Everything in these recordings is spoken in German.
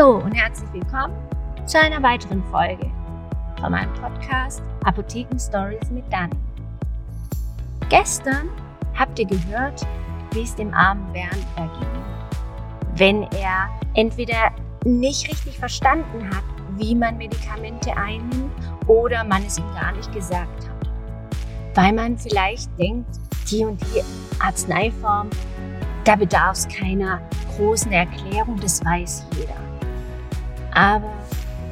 Hallo und herzlich willkommen zu einer weiteren Folge von meinem Podcast Apotheken Stories mit Dani. Gestern habt ihr gehört, wie es dem armen Bernd erging, wenn er entweder nicht richtig verstanden hat, wie man Medikamente einnimmt oder man es ihm gar nicht gesagt hat. Weil man vielleicht denkt, die und die Arzneiform, da bedarf es keiner großen Erklärung, das weiß jeder. Aber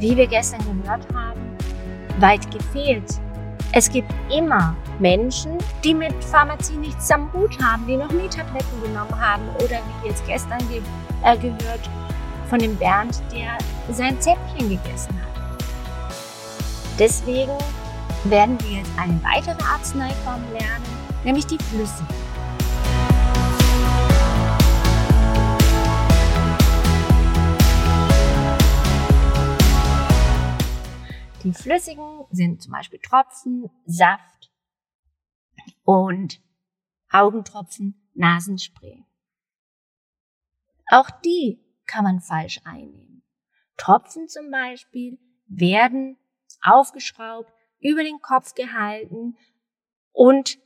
wie wir gestern gehört haben, weit gefehlt. Es gibt immer Menschen, die mit Pharmazie nichts am Hut haben, die noch nie Tabletten genommen haben oder wie jetzt gestern ge äh, gehört von dem Bernd, der sein Zäpfchen gegessen hat. Deswegen werden wir jetzt eine weitere Arzneiform lernen, nämlich die flüssige. Die flüssigen sind zum Beispiel Tropfen, Saft und Augentropfen, Nasenspray. Auch die kann man falsch einnehmen. Tropfen zum Beispiel werden aufgeschraubt, über den Kopf gehalten und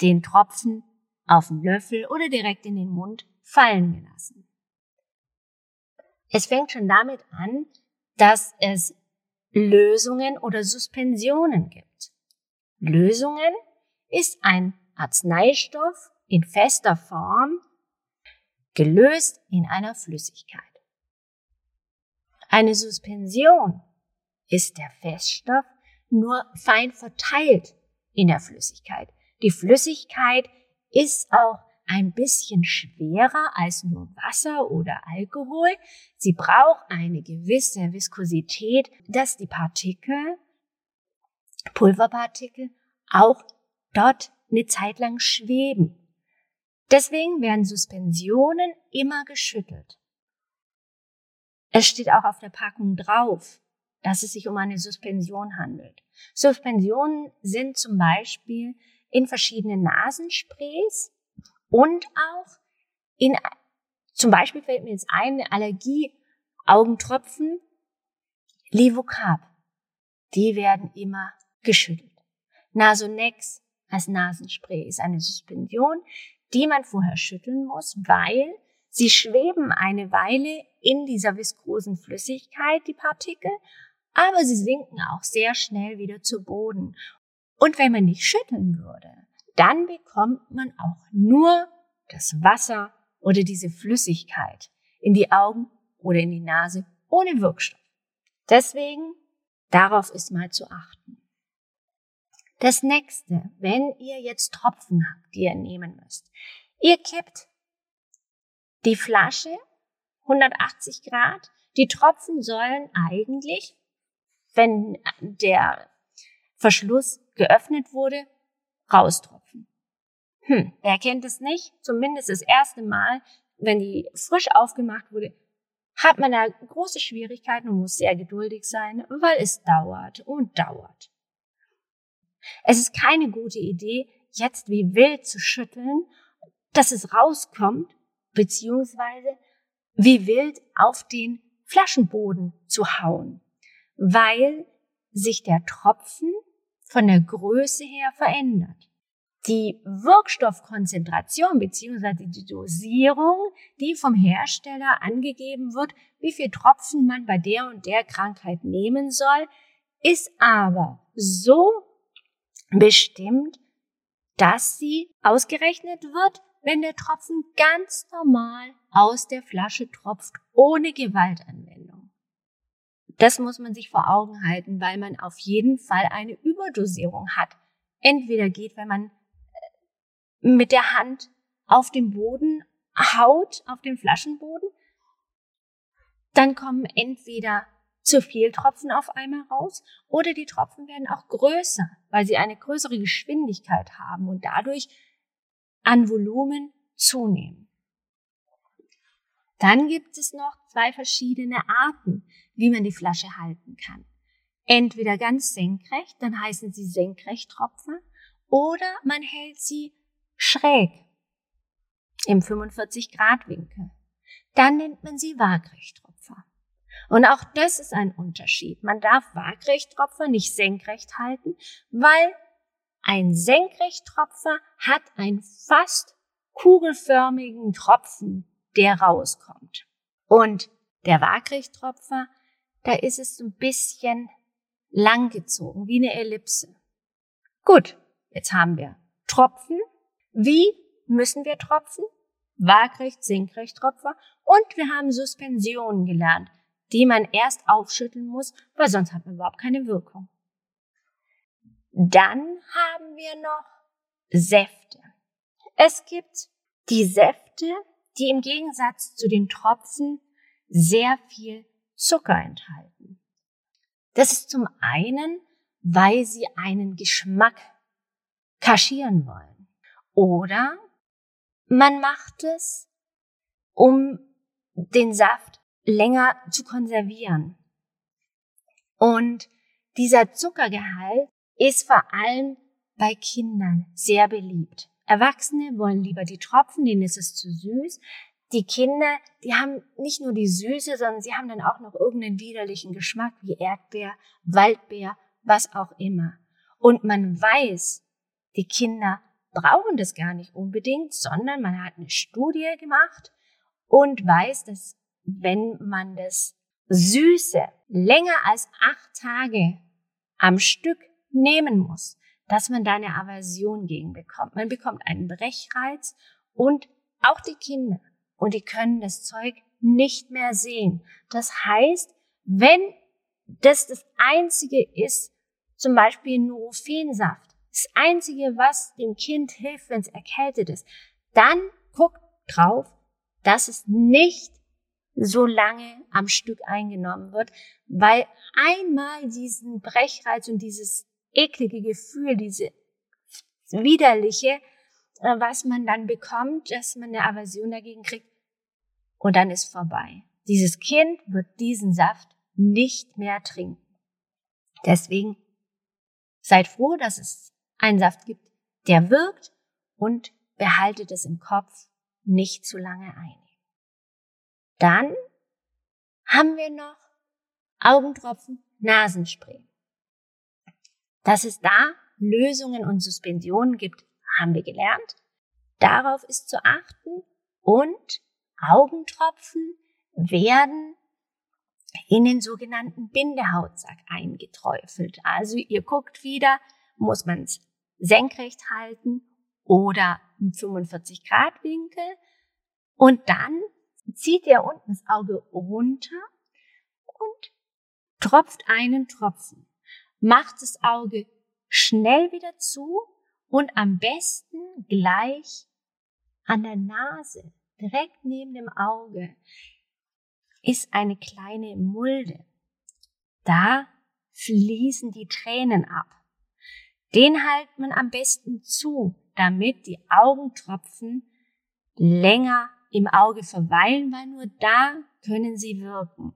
den Tropfen auf den Löffel oder direkt in den Mund fallen gelassen. Es fängt schon damit an, dass es Lösungen oder Suspensionen gibt. Lösungen ist ein Arzneistoff in fester Form, gelöst in einer Flüssigkeit. Eine Suspension ist der Feststoff nur fein verteilt in der Flüssigkeit. Die Flüssigkeit ist auch ein bisschen schwerer als nur Wasser oder Alkohol. Sie braucht eine gewisse Viskosität, dass die Partikel, Pulverpartikel, auch dort eine Zeit lang schweben. Deswegen werden Suspensionen immer geschüttelt. Es steht auch auf der Packung drauf, dass es sich um eine Suspension handelt. Suspensionen sind zum Beispiel in verschiedenen Nasensprays und auch in, zum Beispiel fällt mir jetzt ein, eine Allergie, Augentropfen, Livocap. Die werden immer geschüttelt. Nasonex als Nasenspray ist eine Suspension, die man vorher schütteln muss, weil sie schweben eine Weile in dieser viskosen Flüssigkeit, die Partikel, aber sie sinken auch sehr schnell wieder zu Boden. Und wenn man nicht schütteln würde, dann bekommt man auch nur das Wasser oder diese Flüssigkeit in die Augen oder in die Nase ohne Wirkstoff. Deswegen, darauf ist mal zu achten. Das nächste, wenn ihr jetzt Tropfen habt, die ihr nehmen müsst. Ihr kippt die Flasche 180 Grad. Die Tropfen sollen eigentlich, wenn der Verschluss geöffnet wurde, raustropfen. Hm, wer kennt es nicht? Zumindest das erste Mal, wenn die frisch aufgemacht wurde, hat man da große Schwierigkeiten und muss sehr geduldig sein, weil es dauert und dauert. Es ist keine gute Idee, jetzt wie wild zu schütteln, dass es rauskommt, beziehungsweise wie wild auf den Flaschenboden zu hauen, weil sich der Tropfen von der Größe her verändert. Die Wirkstoffkonzentration bzw. die Dosierung, die vom Hersteller angegeben wird, wie viel Tropfen man bei der und der Krankheit nehmen soll, ist aber so bestimmt, dass sie ausgerechnet wird, wenn der Tropfen ganz normal aus der Flasche tropft, ohne Gewaltanwendung. Das muss man sich vor Augen halten, weil man auf jeden Fall eine Überdosierung hat. Entweder geht, wenn man äh, mit der Hand auf den Boden haut, auf den Flaschenboden, dann kommen entweder zu viel Tropfen auf einmal raus oder die Tropfen werden auch größer, weil sie eine größere Geschwindigkeit haben und dadurch an Volumen zunehmen. Dann gibt es noch zwei verschiedene Arten, wie man die Flasche halten kann. Entweder ganz senkrecht, dann heißen sie Senkrechttropfen, oder man hält sie schräg im 45 Grad Winkel. Dann nennt man sie Waagrechttropfer. Und auch das ist ein Unterschied. Man darf Waagrechttropfer nicht senkrecht halten, weil ein Senkrechttropfer hat einen fast kugelförmigen Tropfen, der rauskommt. Und der Waagrechttropfer, da ist es so ein bisschen langgezogen, wie eine Ellipse. Gut, jetzt haben wir Tropfen. Wie müssen wir tropfen? Waagrecht, senkrecht Tropfer. Und wir haben Suspensionen gelernt, die man erst aufschütteln muss, weil sonst hat man überhaupt keine Wirkung. Dann haben wir noch Säfte. Es gibt die Säfte, die im Gegensatz zu den Tropfen sehr viel Zucker enthalten. Das ist zum einen, weil sie einen Geschmack kaschieren wollen. Oder man macht es, um den Saft länger zu konservieren. Und dieser Zuckergehalt ist vor allem bei Kindern sehr beliebt. Erwachsene wollen lieber die Tropfen, denen ist es zu süß. Die Kinder, die haben nicht nur die Süße, sondern sie haben dann auch noch irgendeinen widerlichen Geschmack wie Erdbeer, Waldbeer, was auch immer. Und man weiß, die Kinder brauchen das gar nicht unbedingt, sondern man hat eine Studie gemacht und weiß, dass wenn man das Süße länger als acht Tage am Stück nehmen muss, dass man da eine Aversion gegen bekommt. Man bekommt einen Brechreiz und auch die Kinder. Und die können das Zeug nicht mehr sehen. Das heißt, wenn das das einzige ist, zum Beispiel Nurophensaft, das einzige, was dem Kind hilft, wenn es erkältet ist, dann guckt drauf, dass es nicht so lange am Stück eingenommen wird, weil einmal diesen Brechreiz und dieses eklige Gefühl, diese widerliche, äh, was man dann bekommt, dass man eine Aversion dagegen kriegt, und dann ist vorbei. Dieses Kind wird diesen Saft nicht mehr trinken. Deswegen seid froh, dass es einen Saft gibt, der wirkt und behaltet es im Kopf nicht zu lange ein. Dann haben wir noch Augentropfen, Nasenspray. Dass es da Lösungen und Suspensionen gibt, haben wir gelernt. Darauf ist zu achten und Augentropfen werden in den sogenannten Bindehautsack eingeträufelt. Also ihr guckt wieder, muss man es senkrecht halten oder im 45 Grad Winkel und dann zieht ihr unten das Auge runter und tropft einen Tropfen. Macht das Auge schnell wieder zu und am besten gleich an der Nase direkt neben dem Auge ist eine kleine Mulde. Da fließen die Tränen ab. Den halten man am besten zu, damit die Augentropfen länger im Auge verweilen, weil nur da können sie wirken.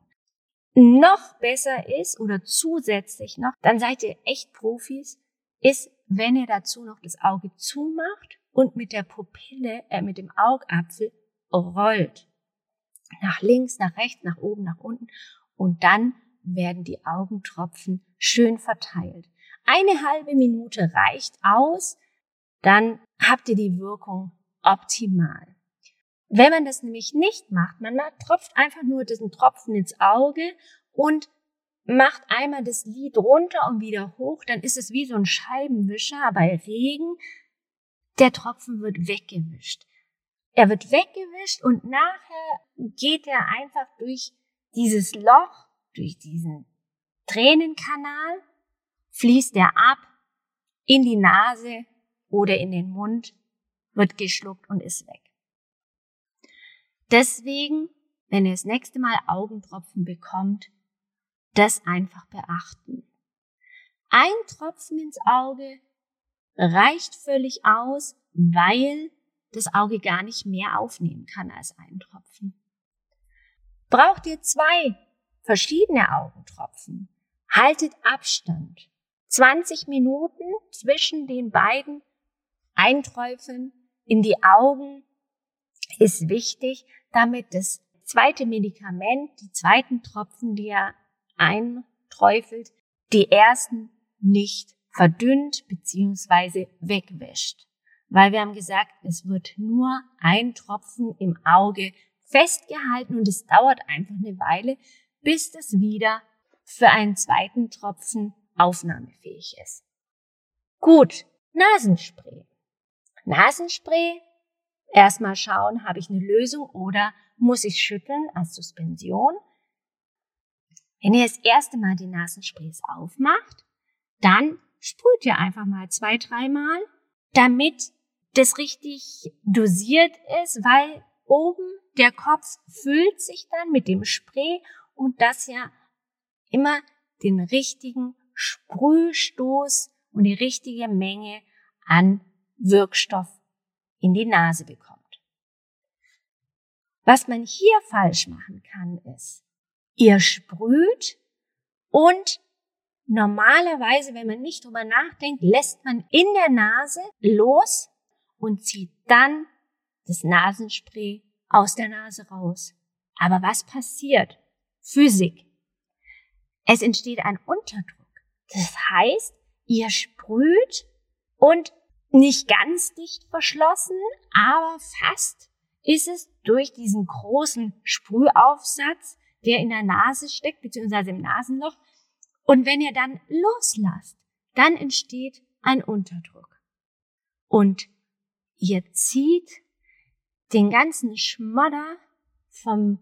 Noch besser ist oder zusätzlich noch, dann seid ihr echt Profis, ist, wenn ihr dazu noch das Auge zumacht und mit der Pupille, äh, mit dem Augapfel rollt. Nach links, nach rechts, nach oben, nach unten. Und dann werden die Augentropfen schön verteilt. Eine halbe Minute reicht aus, dann habt ihr die Wirkung optimal. Wenn man das nämlich nicht macht, man tropft einfach nur diesen Tropfen ins Auge und macht einmal das Lid runter und wieder hoch, dann ist es wie so ein Scheibenwischer bei Regen. Der Tropfen wird weggewischt. Er wird weggewischt und nachher geht er einfach durch dieses Loch, durch diesen Tränenkanal, fließt er ab in die Nase oder in den Mund, wird geschluckt und ist weg. Deswegen, wenn ihr das nächste Mal Augentropfen bekommt, das einfach beachten. Ein Tropfen ins Auge reicht völlig aus, weil das Auge gar nicht mehr aufnehmen kann als einen Tropfen. Braucht ihr zwei verschiedene Augentropfen, haltet Abstand. 20 Minuten zwischen den beiden Einträufeln in die Augen ist wichtig, damit das zweite Medikament, die zweiten Tropfen, die er einträufelt, die ersten nicht verdünnt bzw. wegwäscht. Weil wir haben gesagt, es wird nur ein Tropfen im Auge festgehalten und es dauert einfach eine Weile, bis das wieder für einen zweiten Tropfen aufnahmefähig ist. Gut, Nasenspray. Nasenspray, erstmal schauen, habe ich eine Lösung oder muss ich schütteln als Suspension. Wenn ihr das erste Mal die Nasensprays aufmacht, dann sprüht ihr einfach mal zwei, dreimal, damit das richtig dosiert ist, weil oben der Kopf füllt sich dann mit dem Spray und das ja immer den richtigen Sprühstoß und die richtige Menge an Wirkstoff in die Nase bekommt. Was man hier falsch machen kann, ist, ihr sprüht und normalerweise, wenn man nicht drüber nachdenkt, lässt man in der Nase los und zieht dann das Nasenspray aus der Nase raus. Aber was passiert? Physik. Es entsteht ein Unterdruck. Das heißt, ihr sprüht und nicht ganz dicht verschlossen, aber fast ist es durch diesen großen Sprühaufsatz, der in der Nase steckt, beziehungsweise im Nasenloch. Und wenn ihr dann loslasst, dann entsteht ein Unterdruck. Und ihr zieht den ganzen Schmodder vom,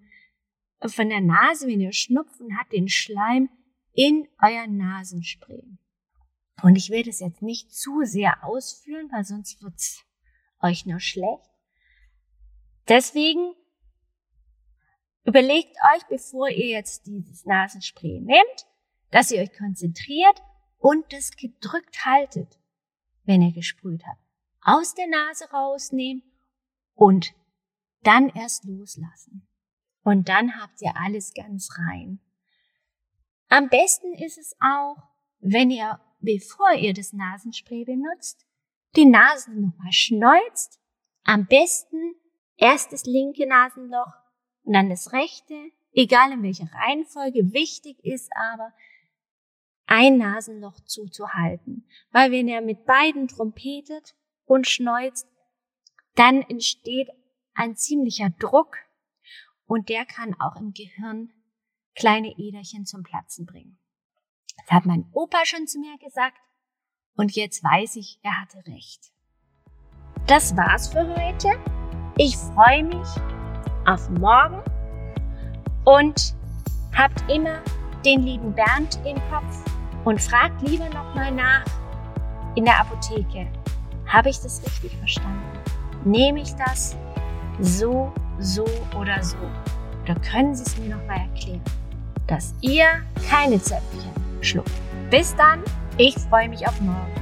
von der Nase, wenn ihr Schnupfen habt, den Schleim in euer Nasenspray. Und ich will das jetzt nicht zu sehr ausführen, weil sonst wird's euch nur schlecht. Deswegen überlegt euch, bevor ihr jetzt dieses Nasenspray nehmt, dass ihr euch konzentriert und das gedrückt haltet, wenn ihr gesprüht habt. Aus der Nase rausnehmen und dann erst loslassen. Und dann habt ihr alles ganz rein. Am besten ist es auch, wenn ihr, bevor ihr das Nasenspray benutzt, die Nase nochmal schneuzt. Am besten erst das linke Nasenloch und dann das rechte, egal in welcher Reihenfolge. Wichtig ist aber, ein Nasenloch zuzuhalten. Weil wenn ihr mit beiden trompetet und schneuzt, dann entsteht ein ziemlicher Druck und der kann auch im Gehirn kleine Äderchen zum Platzen bringen. Das hat mein Opa schon zu mir gesagt und jetzt weiß ich, er hatte recht. Das war's für heute. Ich freue mich auf morgen und habt immer den lieben Bernd im Kopf und fragt lieber nochmal nach in der Apotheke. Habe ich das richtig verstanden? Nehme ich das so, so oder so? Oder können Sie es mir nochmal erklären? Dass ihr keine Zäpfchen schluckt. Bis dann, ich freue mich auf morgen.